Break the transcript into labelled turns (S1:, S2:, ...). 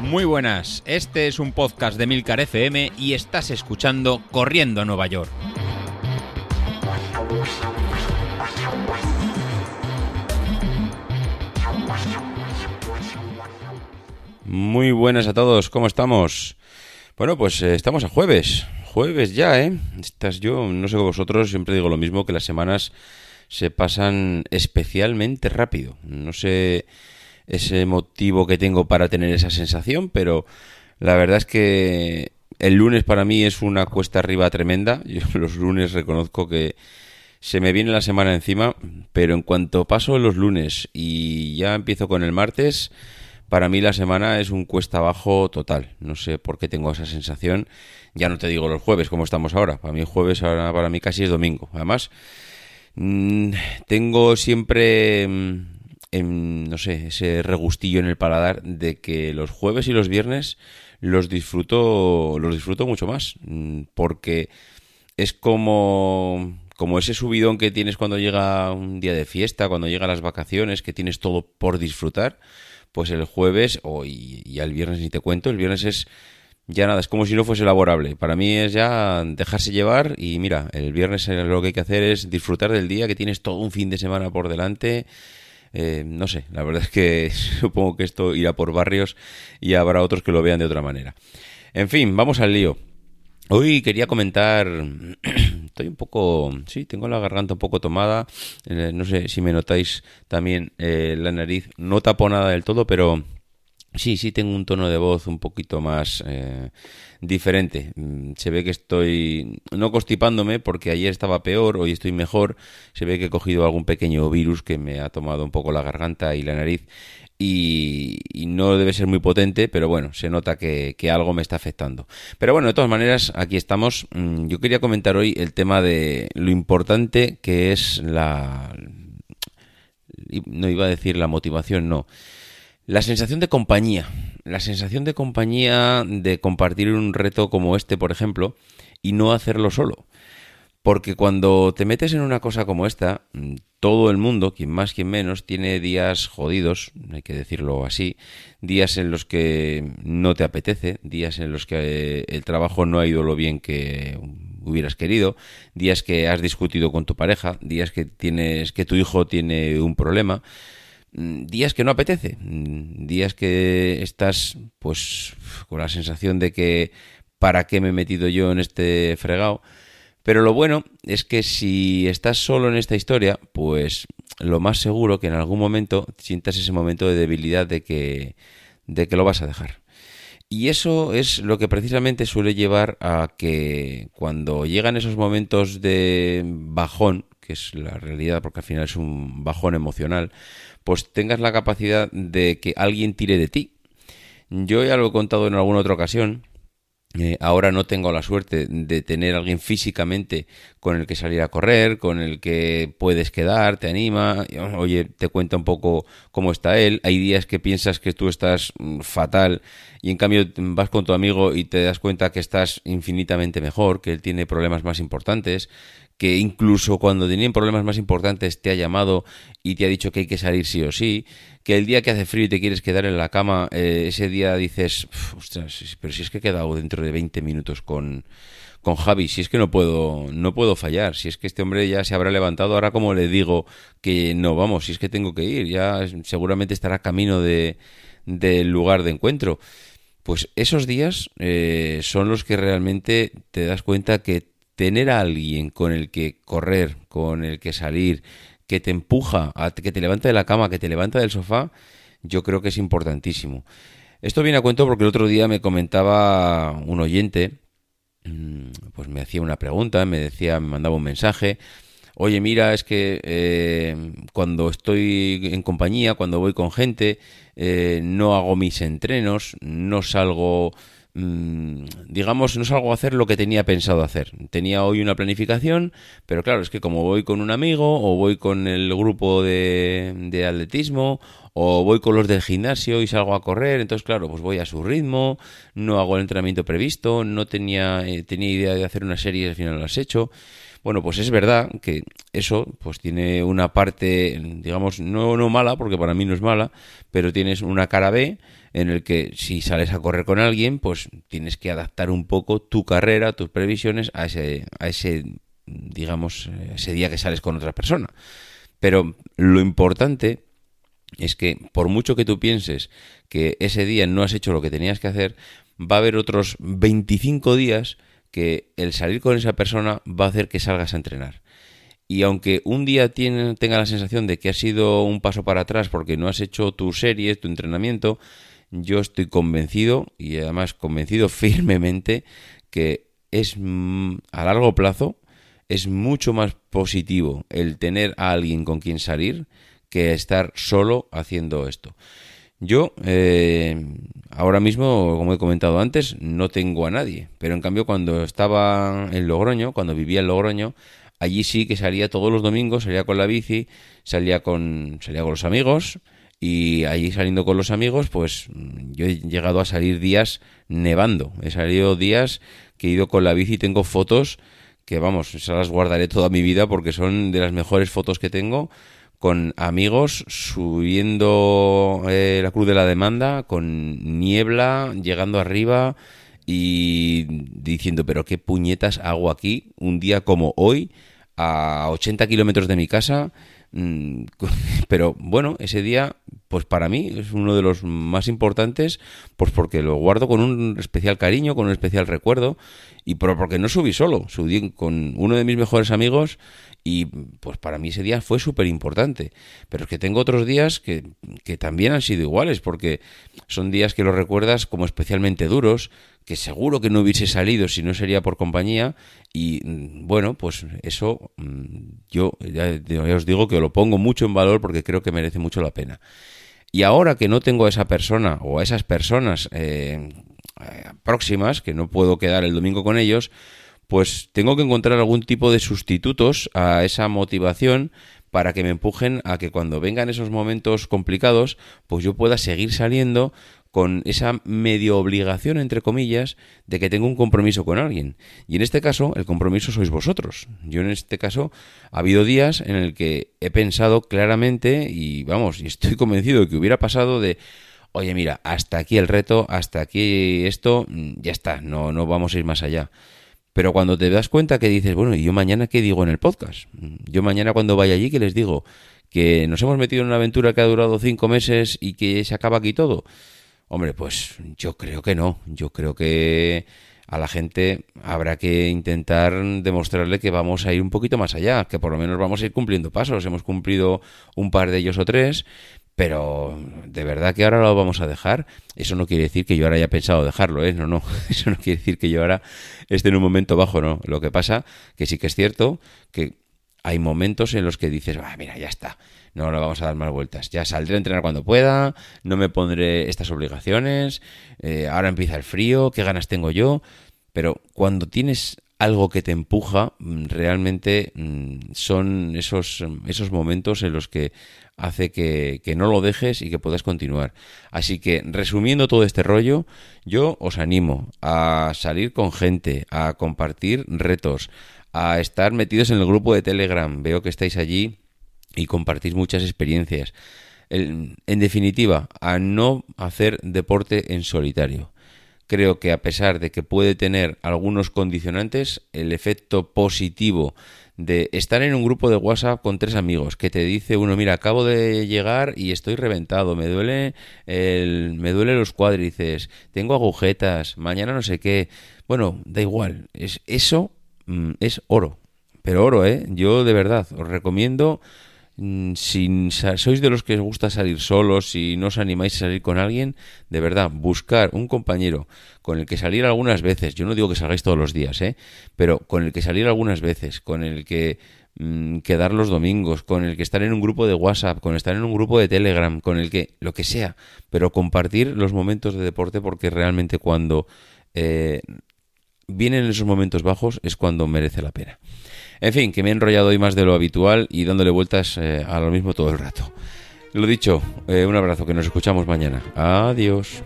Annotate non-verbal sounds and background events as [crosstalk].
S1: Muy buenas, este es un podcast de Milcar FM y estás escuchando Corriendo a Nueva York.
S2: Muy buenas a todos, ¿cómo estamos? Bueno, pues eh, estamos a jueves, jueves ya, ¿eh? Estás yo, no sé vosotros, siempre digo lo mismo, que las semanas se pasan especialmente rápido. No sé ese motivo que tengo para tener esa sensación, pero la verdad es que el lunes para mí es una cuesta arriba tremenda. [laughs] Yo los lunes reconozco que se me viene la semana encima, pero en cuanto paso los lunes y ya empiezo con el martes, para mí la semana es un cuesta abajo total. No sé por qué tengo esa sensación. Ya no te digo los jueves como estamos ahora. Para mí jueves ahora para mí casi es domingo. Además, mm, tengo siempre mm, no sé, ese regustillo en el paladar de que los jueves y los viernes los disfruto, los disfruto mucho más, mm, porque es como, como ese subidón que tienes cuando llega un día de fiesta, cuando llegan las vacaciones, que tienes todo por disfrutar, pues el jueves o y, y el viernes ni te cuento, el viernes es ya nada, es como si no fuese laborable. Para mí es ya dejarse llevar y mira, el viernes lo que hay que hacer es disfrutar del día, que tienes todo un fin de semana por delante eh, no sé, la verdad es que [laughs] supongo que esto irá por barrios y habrá otros que lo vean de otra manera. En fin, vamos al lío. Hoy quería comentar, [clears throat] estoy un poco, sí, tengo la garganta un poco tomada, eh, no sé si me notáis también eh, la nariz, no tapo nada del todo, pero Sí, sí tengo un tono de voz un poquito más eh, diferente. Mm, se ve que estoy no constipándome porque ayer estaba peor, hoy estoy mejor. Se ve que he cogido algún pequeño virus que me ha tomado un poco la garganta y la nariz y, no debe ser muy potente, pero bueno, se nota que, algo me está afectando. Pero bueno, de todas maneras, aquí estamos. Mm, yo quería comentar hoy el tema de lo importante que es la... No iba a decir la motivación, no la sensación de compañía, la sensación de compañía de compartir un reto como este, por ejemplo, y no hacerlo solo. Porque cuando te metes en una cosa como esta, todo el mundo, quien más, quien menos, tiene días jodidos, hay que decirlo así, días en los que no te apetece, días en los que el trabajo no ha ido lo bien que hubieras querido, días que has discutido con tu pareja, días que tienes que tu hijo tiene un problema, Mm, días que no apetece, mm, días que estás pues con la sensación de que para qué me he metido yo en este fregado. Pero lo bueno es que si estás solo en esta historia, pues lo más seguro que en algún momento sientas ese momento de debilidad de que, de que lo vas a dejar. Y eso es lo que precisamente suele llevar a que cuando llegan esos momentos de bajón, que es la realidad porque al final es un bajón emocional, pues tengas la capacidad de que alguien tire de ti. Yo ya lo he contado en alguna otra ocasión. Eh, ahora no tengo la suerte de tener alguien físicamente con el que salir a correr, con el que puedes quedar, te anima, oye, te cuenta un poco cómo está él. Hay días que piensas que tú estás mm, fatal y en cambio vas con tu amigo y te das cuenta que estás infinitamente mejor, que él tiene problemas más importantes, que incluso cuando tenían problemas más importantes te ha llamado y te ha dicho que hay que salir sí o sí, que el día que hace frío y te quieres quedar en la cama, eh, ese día dices, ostras, pero si es que he quedado dentro de 20 minutos con, con Javi, si es que no puedo, no puedo fallar, si es que este hombre ya se habrá levantado, ahora como le digo que no vamos, si es que tengo que ir, ya seguramente estará camino de, del lugar de encuentro. Pues esos días eh, son los que realmente te das cuenta que tener a alguien con el que correr, con el que salir, que te empuja, que te levanta de la cama, que te levanta del sofá, yo creo que es importantísimo. Esto viene a cuento porque el otro día me comentaba un oyente, mm, pues me hacía una pregunta, me decía, me mandaba un mensaje. Oye, mira, es que eh, cuando estoy en compañía, cuando voy con gente, eh, no hago mis entrenos, no salgo digamos, no salgo a hacer lo que tenía pensado hacer. Tenía hoy una planificación, pero claro, es que como voy con un amigo o voy con el grupo de, de atletismo o voy con los del gimnasio y salgo a correr, entonces claro, pues voy a su ritmo, no hago el entrenamiento previsto, no tenía, eh, tenía idea de hacer una serie y al final lo has hecho. Bueno, pues es verdad que eso pues tiene una parte, digamos, no, no mala, porque para mí no es mala, pero tienes una cara B en el que si sales a correr con alguien, pues tienes que adaptar un poco tu carrera, tus previsiones a ese, a ese digamos, ese día que sales con otra persona. Pero lo importante es que por mucho que tú pienses que ese día no has hecho lo que tenías que hacer, va a haber otros 25 días que el salir con esa persona va a hacer que salgas a entrenar. Y aunque un día tenga la sensación de que ha sido un paso para atrás porque no has hecho tu serie, tu entrenamiento, yo estoy convencido y además convencido firmemente que es mm, a largo plazo es mucho más positivo el tener a alguien con quien salir que estar solo haciendo esto. Yo, eh, ahora mismo, como he comentado antes, no tengo a nadie, pero en cambio cuando estaba en Logroño, cuando vivía en Logroño, allí sí que salía todos los domingos, salía con la bici, salía con, salía con los amigos, y allí saliendo con los amigos, pues yo he llegado a salir días nevando, he salido días que he ido con la bici y tengo fotos que vamos, esas las guardaré toda mi vida porque son de las mejores fotos que tengo con amigos subiendo eh, la cruz de la demanda, con niebla, llegando arriba y diciendo, pero qué puñetas hago aquí un día como hoy, a 80 kilómetros de mi casa. Mm, [laughs] pero bueno, ese día, pues para mí es uno de los más importantes, pues porque lo guardo con un especial cariño, con un especial recuerdo, y porque no subí solo, subí con uno de mis mejores amigos y pues para mí ese día fue súper importante. Pero es que tengo otros días que, que, también han sido iguales, porque son días que los recuerdas como especialmente duros, que seguro que no hubiese salido si no sería por compañía. Y mm, bueno, pues eso mm, yo ya, os digo que lo pongo mucho en valor porque creo que merece mucho la pena. Y ahora que no tengo a esa persona o a esas personas eh, eh, próximas, que no puedo quedar el domingo con ellos, pues tengo que encontrar algún tipo de sustitutos a esa motivación para que me empujen a que cuando vengan esos momentos complicados, pues yo pueda seguir saliendo con esa medio obligación, entre comillas, de que tengo un compromiso con alguien. Y en este caso, el compromiso sois vosotros. Yo en este caso, ha habido días en el que he pensado claramente y vamos, y estoy [laughs] convencido de que hubiera pasado de, oye, mira, hasta aquí el reto, hasta aquí esto, ya está, no, no vamos a ir más allá. Pero cuando te das cuenta que dices, bueno, ¿y yo mañana qué digo en el podcast? Yo mañana cuando vaya allí, ¿qué les digo? ¿Que nos hemos metido en una aventura que ha durado cinco meses y que se acaba aquí todo? Hombre, pues yo creo que no. Yo creo que a la gente habrá que intentar demostrarle que vamos a ir un poquito más allá, que por lo menos vamos a ir cumpliendo pasos. Hemos cumplido un par de ellos o tres pero de verdad que ahora lo vamos a dejar. Eso no quiere decir que yo ahora haya pensado dejarlo, ¿eh? No, no. [laughs] Eso no quiere decir que yo ahora esté en un momento bajo, no. Lo que pasa que sí que es cierto que hay momentos en los que dices, ah, mira, ya está. No lo vamos a dar más vueltas. Ya saldré a entrenar cuando pueda, no me pondré estas obligaciones, eh, ahora empieza el frío, qué ganas tengo yo. Pero cuando tienes algo que te empuja, mm, realmente mm, son esos, esos momentos en los que hace que, que, no lo dejes y que puedas continuar. Así que, resumiendo todo este rollo, yo os animo a salir con gente, a compartir retos, a estar metidos en el grupo de Telegram. Veo que estáis allí y compartís muchas experiencias. En, definitiva, a no hacer deporte en solitario creo que a pesar de que puede tener algunos condicionantes, el efecto positivo de estar en un grupo de WhatsApp con tres amigos que te dice uno, mira, acabo de llegar y estoy reventado, me duele el, me duele los cuádriceps, tengo agujetas, mañana no sé qué. Bueno, da igual, es eso es oro. Pero oro, ¿eh? Yo de verdad os recomiendo Mm, si sois de los que os gusta salir solos, si no os animáis a salir con alguien, de verdad, buscar un compañero con el que salir algunas veces, yo no digo que salgáis todos los días, ¿eh? pero con el que salir algunas veces, con el que mm, quedar los domingos, con el que estar en un grupo de WhatsApp, con estar en un grupo de Telegram, con el que, lo que sea, pero compartir los momentos de deporte porque realmente cuando eh, vienen esos momentos bajos es cuando merece la pena. En fin, que me he enrollado hoy más de lo habitual y dándole vueltas eh, a lo mismo todo el rato. Lo dicho, eh, un abrazo, que nos escuchamos mañana. Adiós.